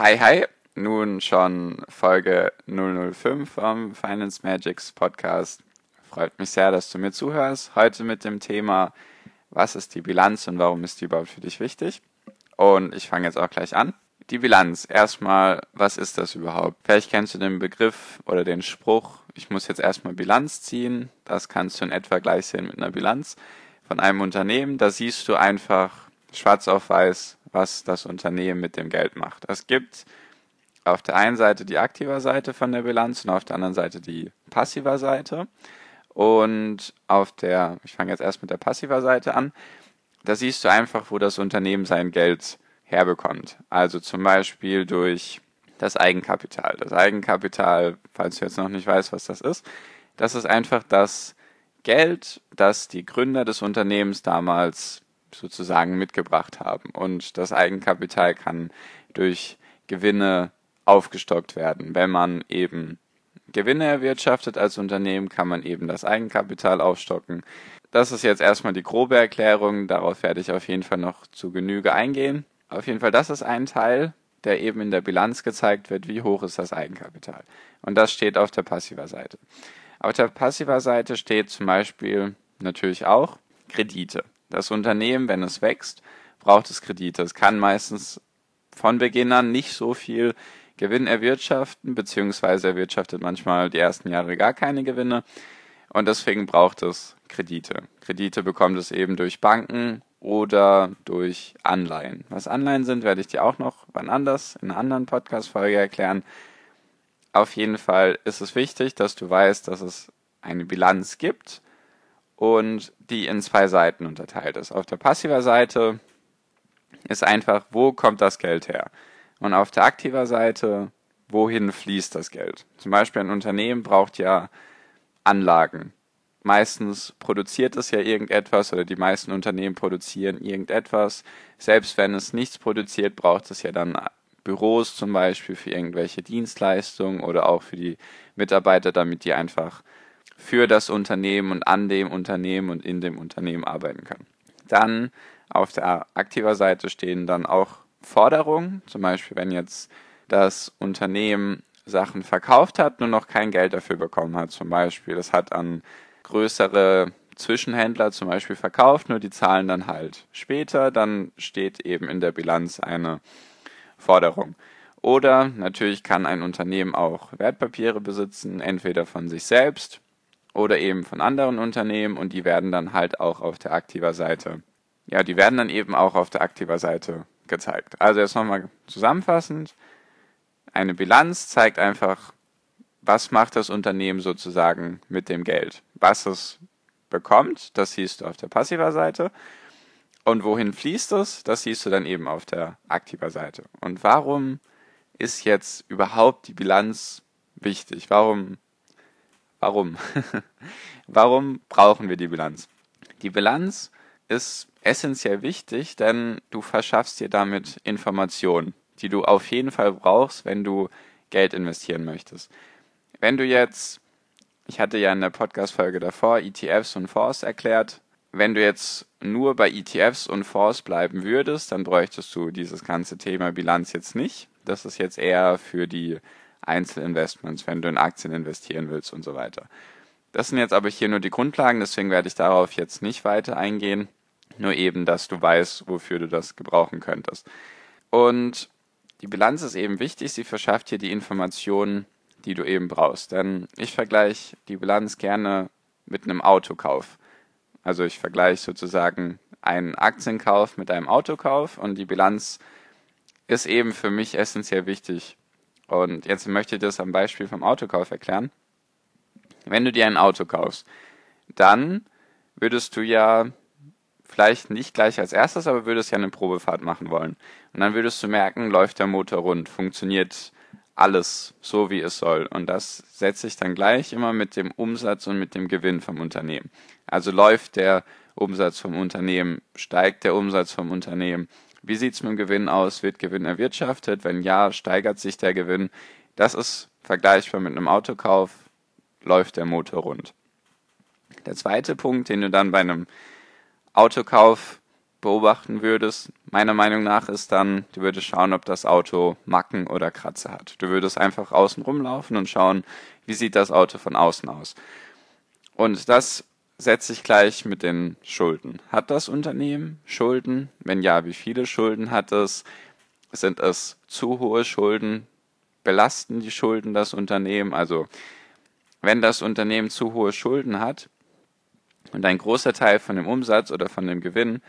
Hi, hi. Nun schon Folge 005 vom Finance Magics Podcast. Freut mich sehr, dass du mir zuhörst. Heute mit dem Thema, was ist die Bilanz und warum ist die überhaupt für dich wichtig? Und ich fange jetzt auch gleich an. Die Bilanz. Erstmal, was ist das überhaupt? Vielleicht kennst du den Begriff oder den Spruch, ich muss jetzt erstmal Bilanz ziehen. Das kannst du in etwa gleich sehen mit einer Bilanz von einem Unternehmen. Da siehst du einfach schwarz auf weiß, was das Unternehmen mit dem Geld macht. Es gibt auf der einen Seite die aktive Seite von der Bilanz und auf der anderen Seite die passive Seite. Und auf der, ich fange jetzt erst mit der passiver Seite an, da siehst du einfach, wo das Unternehmen sein Geld herbekommt. Also zum Beispiel durch das Eigenkapital. Das Eigenkapital, falls du jetzt noch nicht weißt, was das ist, das ist einfach das Geld, das die Gründer des Unternehmens damals sozusagen mitgebracht haben. Und das Eigenkapital kann durch Gewinne aufgestockt werden. Wenn man eben Gewinne erwirtschaftet als Unternehmen, kann man eben das Eigenkapital aufstocken. Das ist jetzt erstmal die grobe Erklärung. Darauf werde ich auf jeden Fall noch zu Genüge eingehen. Auf jeden Fall, das ist ein Teil, der eben in der Bilanz gezeigt wird, wie hoch ist das Eigenkapital. Und das steht auf der passiver Seite. Auf der passiver Seite steht zum Beispiel natürlich auch Kredite. Das Unternehmen, wenn es wächst, braucht es Kredite. Es kann meistens von Beginn an nicht so viel Gewinn erwirtschaften, beziehungsweise erwirtschaftet manchmal die ersten Jahre gar keine Gewinne. Und deswegen braucht es Kredite. Kredite bekommt es eben durch Banken oder durch Anleihen. Was Anleihen sind, werde ich dir auch noch wann anders in einer anderen Podcast-Folge erklären. Auf jeden Fall ist es wichtig, dass du weißt, dass es eine Bilanz gibt und die in zwei Seiten unterteilt ist. Auf der passiver Seite ist einfach, wo kommt das Geld her? Und auf der aktiver Seite, wohin fließt das Geld? Zum Beispiel ein Unternehmen braucht ja Anlagen. Meistens produziert es ja irgendetwas oder die meisten Unternehmen produzieren irgendetwas. Selbst wenn es nichts produziert, braucht es ja dann Büros zum Beispiel für irgendwelche Dienstleistungen oder auch für die Mitarbeiter, damit die einfach für das Unternehmen und an dem Unternehmen und in dem Unternehmen arbeiten können. Dann auf der aktiver Seite stehen dann auch Forderungen, zum Beispiel wenn jetzt das Unternehmen Sachen verkauft hat, nur noch kein Geld dafür bekommen hat, zum Beispiel. Das hat an größere Zwischenhändler zum Beispiel verkauft, nur die zahlen dann halt später, dann steht eben in der Bilanz eine Forderung. Oder natürlich kann ein Unternehmen auch Wertpapiere besitzen, entweder von sich selbst oder eben von anderen Unternehmen und die werden dann halt auch auf der aktiver Seite, ja, die werden dann eben auch auf der aktiver Seite gezeigt. Also jetzt nochmal zusammenfassend, eine Bilanz zeigt einfach, was macht das Unternehmen sozusagen mit dem Geld, was es bekommt, das siehst du auf der passiver Seite und wohin fließt es, das siehst du dann eben auf der aktiver Seite. Und warum ist jetzt überhaupt die Bilanz wichtig? Warum Warum? Warum brauchen wir die Bilanz? Die Bilanz ist essentiell wichtig, denn du verschaffst dir damit Informationen, die du auf jeden Fall brauchst, wenn du Geld investieren möchtest. Wenn du jetzt, ich hatte ja in der Podcast-Folge davor ETFs und Fonds erklärt, wenn du jetzt nur bei ETFs und Fonds bleiben würdest, dann bräuchtest du dieses ganze Thema Bilanz jetzt nicht. Das ist jetzt eher für die Einzelinvestments, wenn du in Aktien investieren willst und so weiter. Das sind jetzt aber hier nur die Grundlagen, deswegen werde ich darauf jetzt nicht weiter eingehen. Nur eben, dass du weißt, wofür du das gebrauchen könntest. Und die Bilanz ist eben wichtig, sie verschafft dir die Informationen, die du eben brauchst. Denn ich vergleiche die Bilanz gerne mit einem Autokauf. Also ich vergleiche sozusagen einen Aktienkauf mit einem Autokauf und die Bilanz ist eben für mich essentiell wichtig, und jetzt möchte ich das am Beispiel vom Autokauf erklären. Wenn du dir ein Auto kaufst, dann würdest du ja vielleicht nicht gleich als erstes, aber würdest ja eine Probefahrt machen wollen. Und dann würdest du merken, läuft der Motor rund, funktioniert alles so, wie es soll. Und das setze ich dann gleich immer mit dem Umsatz und mit dem Gewinn vom Unternehmen. Also läuft der Umsatz vom Unternehmen, steigt der Umsatz vom Unternehmen. Wie sieht es mit dem Gewinn aus? Wird Gewinn erwirtschaftet? Wenn ja, steigert sich der Gewinn? Das ist vergleichbar mit einem Autokauf, läuft der Motor rund. Der zweite Punkt, den du dann bei einem Autokauf beobachten würdest, meiner Meinung nach, ist dann, du würdest schauen, ob das Auto Macken oder Kratzer hat. Du würdest einfach außen rumlaufen und schauen, wie sieht das Auto von außen aus. Und das setze ich gleich mit den Schulden. Hat das Unternehmen Schulden? Wenn ja, wie viele Schulden hat es? Sind es zu hohe Schulden? Belasten die Schulden das Unternehmen? Also, wenn das Unternehmen zu hohe Schulden hat und ein großer Teil von dem Umsatz oder von dem Gewinn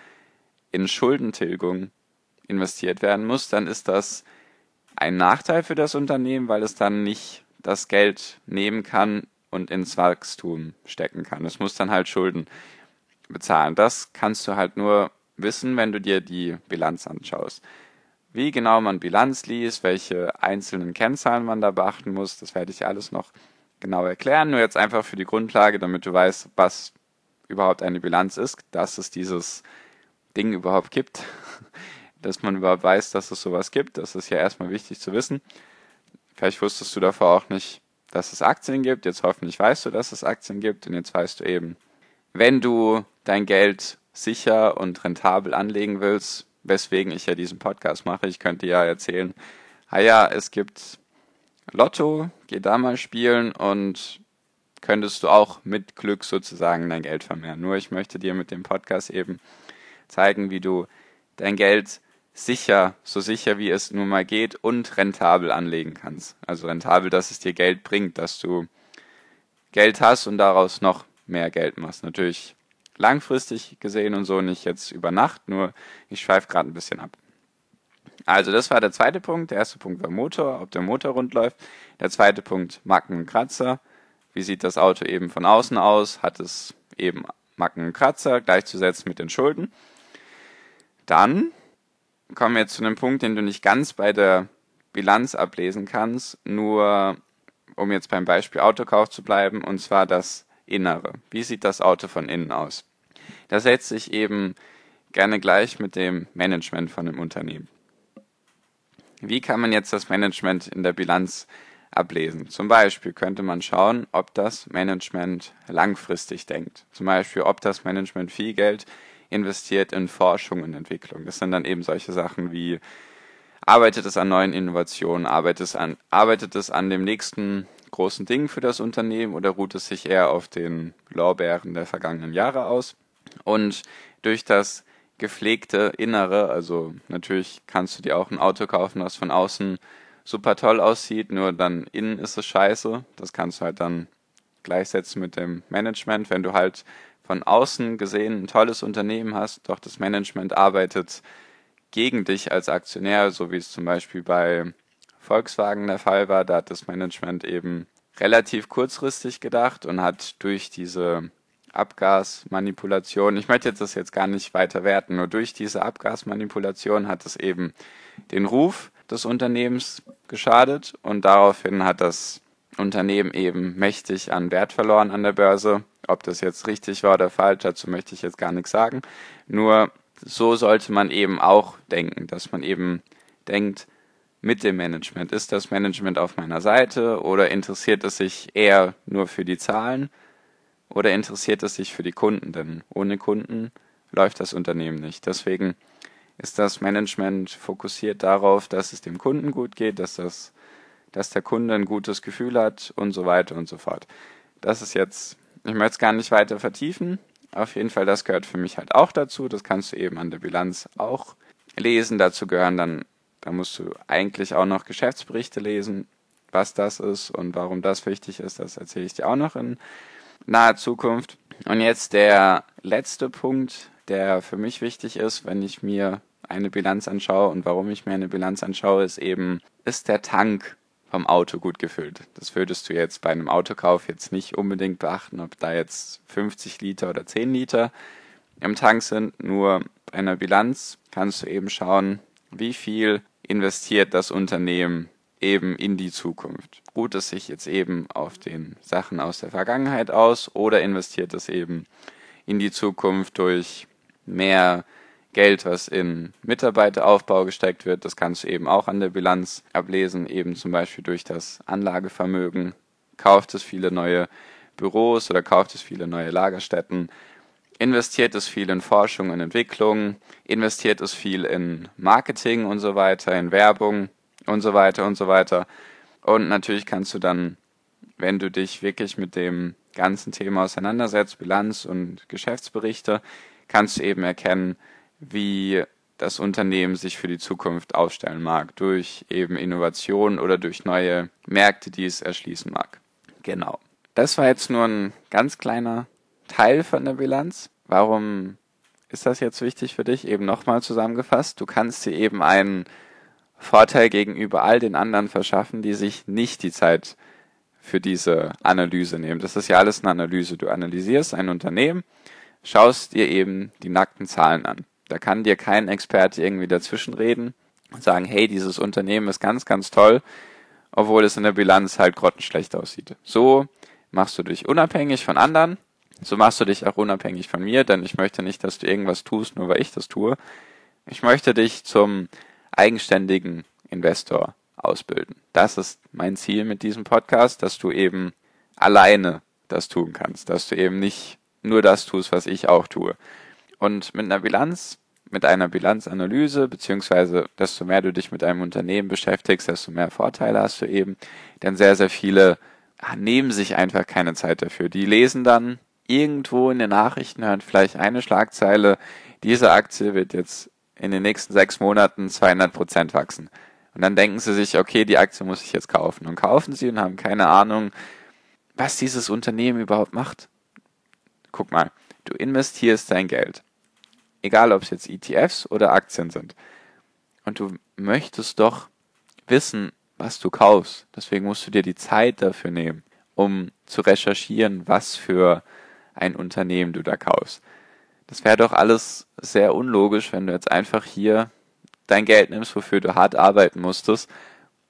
in Schuldentilgung investiert werden muss, dann ist das ein Nachteil für das Unternehmen, weil es dann nicht das Geld nehmen kann und ins Wachstum stecken kann. Es muss dann halt Schulden bezahlen. Das kannst du halt nur wissen, wenn du dir die Bilanz anschaust. Wie genau man Bilanz liest, welche einzelnen Kennzahlen man da beachten muss, das werde ich alles noch genau erklären. Nur jetzt einfach für die Grundlage, damit du weißt, was überhaupt eine Bilanz ist, dass es dieses Ding überhaupt gibt, dass man überhaupt weiß, dass es sowas gibt. Das ist ja erstmal wichtig zu wissen. Vielleicht wusstest du davor auch nicht, dass es Aktien gibt. Jetzt hoffentlich weißt du, dass es Aktien gibt. Und jetzt weißt du eben, wenn du dein Geld sicher und rentabel anlegen willst, weswegen ich ja diesen Podcast mache, ich könnte ja erzählen, ah ja, es gibt Lotto, geh da mal spielen und könntest du auch mit Glück sozusagen dein Geld vermehren. Nur ich möchte dir mit dem Podcast eben zeigen, wie du dein Geld sicher, so sicher wie es nun mal geht und rentabel anlegen kannst. Also rentabel, dass es dir Geld bringt, dass du Geld hast und daraus noch mehr Geld machst. Natürlich langfristig gesehen und so, nicht jetzt über Nacht, nur ich schweife gerade ein bisschen ab. Also das war der zweite Punkt. Der erste Punkt war Motor, ob der Motor rund läuft. Der zweite Punkt Macken und Kratzer. Wie sieht das Auto eben von außen aus? Hat es eben Macken und Kratzer gleichzusetzen mit den Schulden? Dann kommen wir jetzt zu einem Punkt, den du nicht ganz bei der Bilanz ablesen kannst, nur um jetzt beim Beispiel Autokauf zu bleiben, und zwar das Innere. Wie sieht das Auto von innen aus? Das setzt sich eben gerne gleich mit dem Management von einem Unternehmen. Wie kann man jetzt das Management in der Bilanz ablesen? Zum Beispiel könnte man schauen, ob das Management langfristig denkt. Zum Beispiel, ob das Management viel Geld investiert in Forschung und Entwicklung. Das sind dann eben solche Sachen wie arbeitet es an neuen Innovationen, arbeitet es an, arbeitet es an dem nächsten großen Ding für das Unternehmen oder ruht es sich eher auf den Lorbeeren der vergangenen Jahre aus? Und durch das gepflegte Innere, also natürlich kannst du dir auch ein Auto kaufen, was von außen super toll aussieht, nur dann innen ist es scheiße. Das kannst du halt dann gleichsetzen mit dem Management, wenn du halt von außen gesehen ein tolles Unternehmen hast, doch das Management arbeitet gegen dich als Aktionär, so wie es zum Beispiel bei Volkswagen der Fall war. Da hat das Management eben relativ kurzfristig gedacht und hat durch diese Abgasmanipulation, ich möchte das jetzt gar nicht weiter werten, nur durch diese Abgasmanipulation hat es eben den Ruf des Unternehmens geschadet und daraufhin hat das Unternehmen eben mächtig an Wert verloren an der Börse. Ob das jetzt richtig war oder falsch, dazu möchte ich jetzt gar nichts sagen. Nur so sollte man eben auch denken, dass man eben denkt, mit dem Management. Ist das Management auf meiner Seite oder interessiert es sich eher nur für die Zahlen oder interessiert es sich für die Kunden? Denn ohne Kunden läuft das Unternehmen nicht. Deswegen ist das Management fokussiert darauf, dass es dem Kunden gut geht, dass das dass der Kunde ein gutes Gefühl hat und so weiter und so fort. Das ist jetzt, ich möchte es gar nicht weiter vertiefen. Auf jeden Fall, das gehört für mich halt auch dazu. Das kannst du eben an der Bilanz auch lesen. Dazu gehören dann, da musst du eigentlich auch noch Geschäftsberichte lesen, was das ist und warum das wichtig ist. Das erzähle ich dir auch noch in naher Zukunft. Und jetzt der letzte Punkt, der für mich wichtig ist, wenn ich mir eine Bilanz anschaue und warum ich mir eine Bilanz anschaue, ist eben, ist der Tank vom Auto gut gefüllt. Das würdest du jetzt bei einem Autokauf jetzt nicht unbedingt beachten, ob da jetzt 50 Liter oder 10 Liter im Tank sind. Nur bei einer Bilanz kannst du eben schauen, wie viel investiert das Unternehmen eben in die Zukunft. Ruht es sich jetzt eben auf den Sachen aus der Vergangenheit aus oder investiert es eben in die Zukunft durch mehr Geld, was in Mitarbeiteraufbau gesteckt wird. Das kannst du eben auch an der Bilanz ablesen, eben zum Beispiel durch das Anlagevermögen. Kauft es viele neue Büros oder kauft es viele neue Lagerstätten? Investiert es viel in Forschung und Entwicklung? Investiert es viel in Marketing und so weiter, in Werbung und so weiter und so weiter? Und natürlich kannst du dann, wenn du dich wirklich mit dem ganzen Thema auseinandersetzt, Bilanz und Geschäftsberichte, kannst du eben erkennen, wie das Unternehmen sich für die Zukunft aufstellen mag, durch eben Innovation oder durch neue Märkte, die es erschließen mag. Genau. Das war jetzt nur ein ganz kleiner Teil von der Bilanz. Warum ist das jetzt wichtig für dich? Eben nochmal zusammengefasst. Du kannst dir eben einen Vorteil gegenüber all den anderen verschaffen, die sich nicht die Zeit für diese Analyse nehmen. Das ist ja alles eine Analyse. Du analysierst ein Unternehmen, schaust dir eben die nackten Zahlen an. Da kann dir kein Experte irgendwie dazwischen reden und sagen, hey, dieses Unternehmen ist ganz, ganz toll, obwohl es in der Bilanz halt grottenschlecht aussieht. So machst du dich unabhängig von anderen. So machst du dich auch unabhängig von mir, denn ich möchte nicht, dass du irgendwas tust, nur weil ich das tue. Ich möchte dich zum eigenständigen Investor ausbilden. Das ist mein Ziel mit diesem Podcast, dass du eben alleine das tun kannst, dass du eben nicht nur das tust, was ich auch tue. Und mit einer Bilanz, mit einer Bilanzanalyse, beziehungsweise desto mehr du dich mit einem Unternehmen beschäftigst, desto mehr Vorteile hast du eben. Denn sehr, sehr viele ah, nehmen sich einfach keine Zeit dafür. Die lesen dann irgendwo in den Nachrichten, hören vielleicht eine Schlagzeile, diese Aktie wird jetzt in den nächsten sechs Monaten 200 Prozent wachsen. Und dann denken sie sich, okay, die Aktie muss ich jetzt kaufen. Und kaufen sie und haben keine Ahnung, was dieses Unternehmen überhaupt macht. Guck mal, du investierst dein Geld egal ob es jetzt ETFs oder Aktien sind. Und du möchtest doch wissen, was du kaufst. Deswegen musst du dir die Zeit dafür nehmen, um zu recherchieren, was für ein Unternehmen du da kaufst. Das wäre doch alles sehr unlogisch, wenn du jetzt einfach hier dein Geld nimmst, wofür du hart arbeiten musstest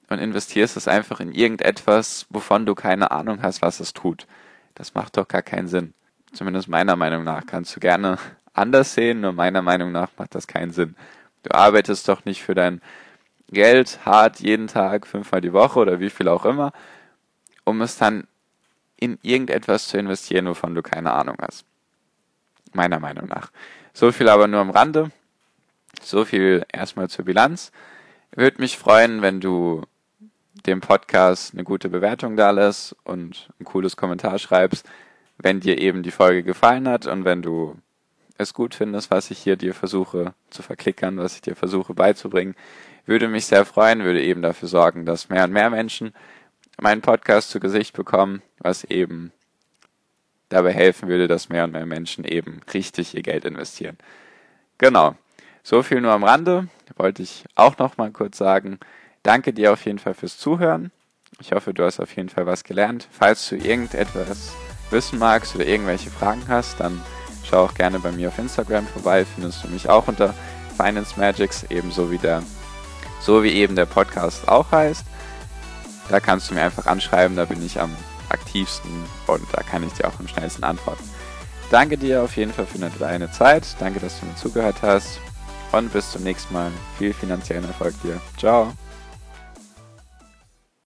und investierst es einfach in irgendetwas, wovon du keine Ahnung hast, was es tut. Das macht doch gar keinen Sinn. Zumindest meiner Meinung nach kannst du gerne anders sehen, nur meiner Meinung nach macht das keinen Sinn. Du arbeitest doch nicht für dein Geld hart jeden Tag, fünfmal die Woche oder wie viel auch immer, um es dann in irgendetwas zu investieren, wovon du keine Ahnung hast. Meiner Meinung nach. So viel aber nur am Rande. So viel erstmal zur Bilanz. Würde mich freuen, wenn du dem Podcast eine gute Bewertung da lässt und ein cooles Kommentar schreibst, wenn dir eben die Folge gefallen hat und wenn du es gut findest, was ich hier dir versuche zu verklickern, was ich dir versuche beizubringen, würde mich sehr freuen, würde eben dafür sorgen, dass mehr und mehr Menschen meinen Podcast zu Gesicht bekommen, was eben dabei helfen würde, dass mehr und mehr Menschen eben richtig ihr Geld investieren. Genau. So viel nur am Rande. Wollte ich auch noch mal kurz sagen. Danke dir auf jeden Fall fürs Zuhören. Ich hoffe, du hast auf jeden Fall was gelernt. Falls du irgendetwas wissen magst oder irgendwelche Fragen hast, dann Schau auch gerne bei mir auf Instagram vorbei, findest du mich auch unter Finance Magics, ebenso wie der, so wie eben der Podcast auch heißt. Da kannst du mir einfach anschreiben, da bin ich am aktivsten und da kann ich dir auch am schnellsten antworten. Danke dir auf jeden Fall für deine Zeit. Danke, dass du mir zugehört hast. Und bis zum nächsten Mal. Viel finanziellen Erfolg dir. Ciao.